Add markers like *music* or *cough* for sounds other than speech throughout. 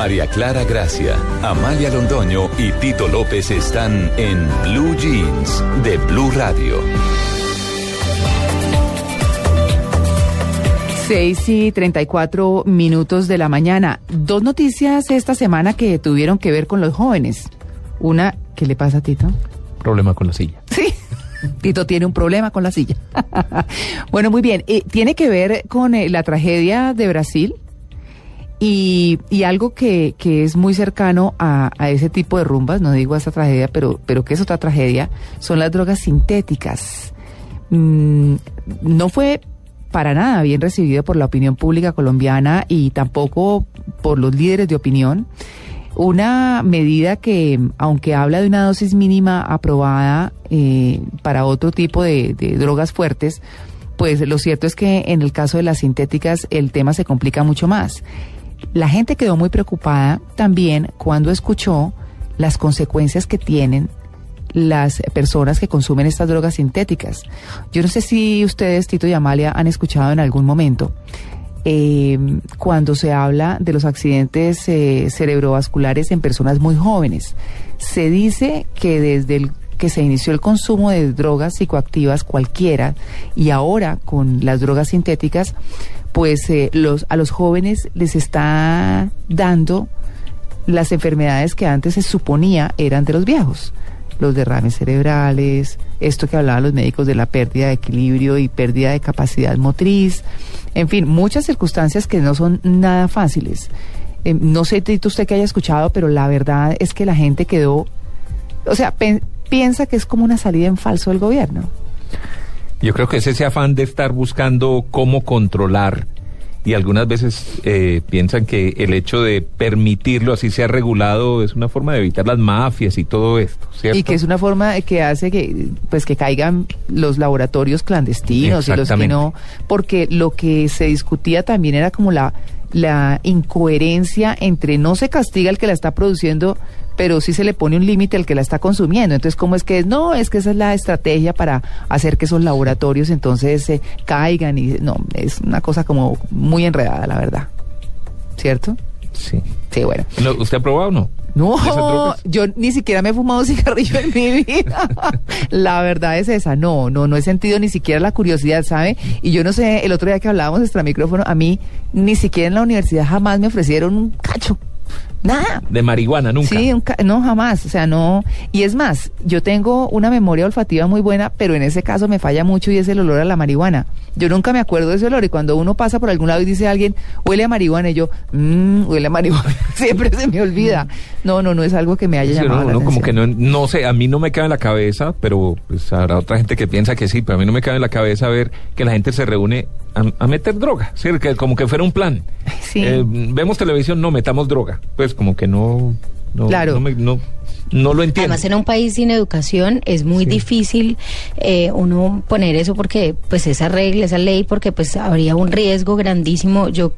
María Clara Gracia, Amalia Londoño y Tito López están en Blue Jeans de Blue Radio. 6 y 34 minutos de la mañana. Dos noticias esta semana que tuvieron que ver con los jóvenes. Una, ¿qué le pasa a Tito? Problema con la silla. Sí. Tito tiene un problema con la silla. *laughs* bueno, muy bien. Eh, tiene que ver con eh, la tragedia de Brasil y, y algo que, que, es muy cercano a, a, ese tipo de rumbas, no digo a esa tragedia, pero, pero que es otra tragedia, son las drogas sintéticas. Mm, no fue para nada bien recibido por la opinión pública colombiana y tampoco por los líderes de opinión. Una medida que, aunque habla de una dosis mínima aprobada eh, para otro tipo de drogas fuertes, pues lo cierto es que en el caso de las sintéticas el tema se complica mucho más. La gente quedó muy preocupada también cuando escuchó las consecuencias que tienen las personas que consumen estas drogas sintéticas. Yo no sé si ustedes, Tito y Amalia, han escuchado en algún momento eh, cuando se habla de los accidentes eh, cerebrovasculares en personas muy jóvenes. Se dice que desde el que se inició el consumo de drogas psicoactivas cualquiera y ahora con las drogas sintéticas, pues eh, los, a los jóvenes les está dando las enfermedades que antes se suponía eran de los viejos los derrames cerebrales, esto que hablaban los médicos de la pérdida de equilibrio y pérdida de capacidad motriz, en fin, muchas circunstancias que no son nada fáciles. Eh, no sé, Tito, usted que haya escuchado, pero la verdad es que la gente quedó, o sea, piensa que es como una salida en falso del gobierno. Yo creo que es ese afán de estar buscando cómo controlar y algunas veces eh, piensan que el hecho de permitirlo así sea regulado es una forma de evitar las mafias y todo esto, ¿cierto? Y que es una forma que hace que pues que caigan los laboratorios clandestinos y los que no, porque lo que se discutía también era como la la incoherencia entre no se castiga el que la está produciendo, pero sí se le pone un límite al que la está consumiendo. Entonces, ¿cómo es que no? Es que esa es la estrategia para hacer que esos laboratorios entonces se caigan y no, es una cosa como muy enredada, la verdad. ¿Cierto? Sí. Sí, bueno. ¿Usted ha probado o no? No, yo ni siquiera me he fumado *laughs* cigarrillo en mi vida. *laughs* la verdad es esa, no, no, no he sentido ni siquiera la curiosidad, ¿sabe? Y yo no sé, el otro día que hablábamos extra micrófono, a mí ni siquiera en la universidad jamás me ofrecieron un cacho. Nada. De marihuana, nunca. Sí, no, jamás. O sea, no. Y es más, yo tengo una memoria olfativa muy buena, pero en ese caso me falla mucho y es el olor a la marihuana. Yo nunca me acuerdo de ese olor y cuando uno pasa por algún lado y dice a alguien, huele a marihuana, y yo, mmm, huele a marihuana, *laughs* siempre se me olvida. No, no, no es algo que me haya llamado la no, atención. Como que no, no sé, a mí no me cabe en la cabeza, pero pues habrá otra gente que piensa que sí, pero a mí no me cabe en la cabeza ver que la gente se reúne a, a meter droga, ¿sí? que como que fuera un plan. *laughs* Sí. Eh, vemos televisión, no metamos droga. Pues como que no, no, Claro. no, me- no, no lo entiendo. Además, en un país sin educación es muy difícil eh, uno poner eso porque, pues, esa regla, esa ley, porque, pues, habría un riesgo grandísimo. Yo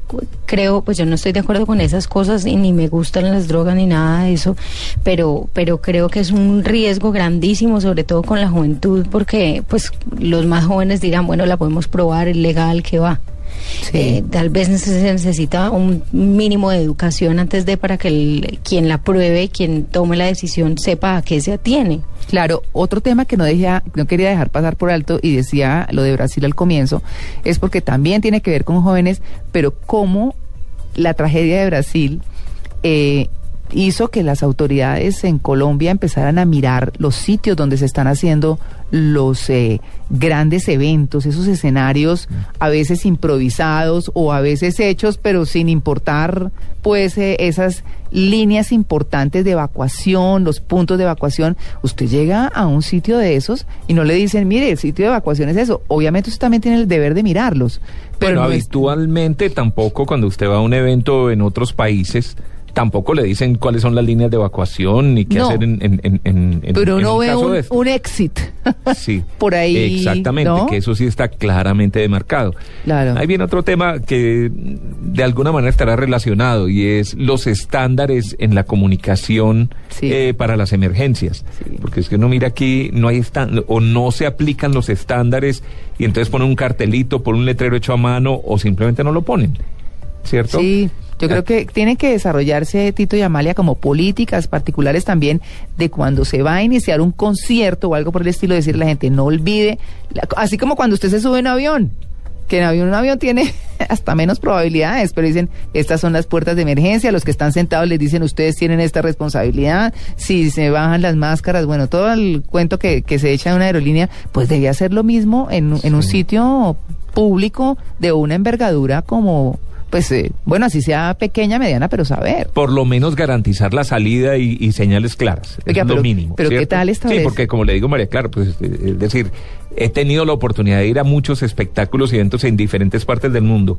creo, pues, yo no estoy de acuerdo con esas cosas y ni me gustan las drogas ni nada de eso, pero, pero creo que es un riesgo grandísimo, sobre todo con la juventud, porque, pues, los más jóvenes dirán, bueno, la podemos probar, es legal, que va. Sí. Eh, tal vez se necesita un mínimo de educación antes de para que el- quien la pruebe, quien tome la decisión, sepa a qué se atiene. Claro, otro tema que no, dejé, no quería dejar pasar por alto y decía lo de Brasil al comienzo, es porque también tiene que ver con jóvenes, pero cómo la tragedia de Brasil eh, hizo que las autoridades en Colombia empezaran a mirar los sitios donde se están haciendo los eh, grandes eventos, esos escenarios a veces improvisados o a veces hechos, pero sin importar pues eh, esas líneas importantes de evacuación, los puntos de evacuación. Usted llega a un sitio de esos y no le dicen, mire, el sitio de evacuación es eso. Obviamente usted también tiene el deber de mirarlos. Pero Bueno, no es- habitualmente tampoco cuando usted va a un evento en otros países, tampoco le dicen cuáles son las líneas de evacuación ni qué No. hacer en, en, en, pero uno un ve caso un, de esto. un exit. *laughs* Sí. por ahí, Exactamente, ¿no? que eso sí está claramente demarcado. Claro. Ahí viene otro tema que de alguna manera estará relacionado y es los estándares en la comunicación Sí. eh, para las emergencias. Sí. Porque es que uno mira aquí, no hay o no se aplican los estándares y entonces ponen un cartelito por un letrero hecho a mano o simplemente no lo ponen. ¿Cierto? Sí. Yo creo que tiene que desarrollarse, Tito y Amalia, como políticas particulares también de cuando se va a iniciar un concierto o algo por el estilo, decirle a la gente, no olvide, así como cuando usted se sube en avión, que en avión un avión tiene *laughs* hasta menos probabilidades, pero dicen, estas son las puertas de emergencia, los que están sentados les dicen, ustedes tienen esta responsabilidad, si se bajan las máscaras, bueno, todo el cuento que, que se echa en una aerolínea, pues debía hacer lo mismo en, en un sitio público de una envergadura como, pues, eh, bueno, así sea pequeña, mediana, pero saber. Por lo menos garantizar la salida y, y señales claras. Oiga, es pero- lo mínimo. pero ¿qué tal esta Sí, vez? porque como le digo, María Clara, pues eh, es decir, he tenido la oportunidad de ir a muchos espectáculos y eventos en diferentes partes del mundo.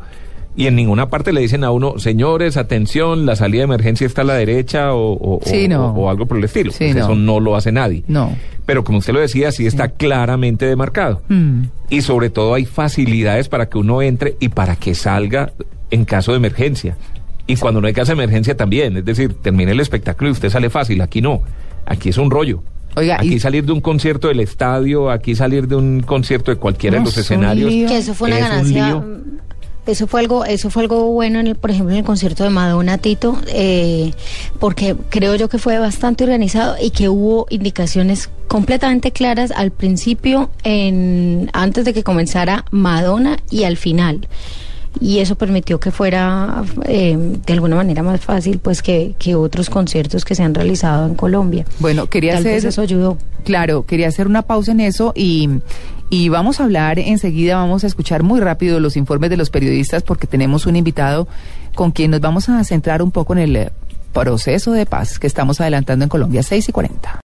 Y en ninguna parte le dicen a uno, señores, atención, la salida de emergencia está a la derecha o, o- Sí, o- no. o algo por el estilo. Sí, Pues no. Eso no lo hace nadie. No. Pero como usted lo decía, sí está claramente demarcado. Mm. Y sobre todo hay facilidades para que uno entre y para que salga en caso de emergencia. Y cuando no hay caso de emergencia también. Es decir, termina el espectáculo y usted sale fácil. Aquí no. Aquí es un rollo. Oiga, aquí y- salir de un concierto del estadio, aquí salir de un concierto de cualquiera No, de los escenarios. lío. Que eso fue una es un ganancia. lío. mm, Eso fue algo, eso fue algo bueno, en el, por ejemplo, en el concierto de Madonna Tito, eh, porque creo yo que fue bastante organizado y que hubo indicaciones completamente claras al principio, en, antes de que comenzara Madonna y al final. Y eso permitió que fuera eh, de alguna manera más fácil, pues que, que otros conciertos que se han realizado en Colombia. Bueno, quería Tal hacer... vez eso ayudó. Claro, quería hacer una pausa en eso y, y vamos a hablar enseguida, vamos a escuchar muy rápido los informes de los periodistas porque tenemos un invitado con quien nos vamos a centrar un poco en el proceso de paz que estamos adelantando en Colombia, 6 y 40.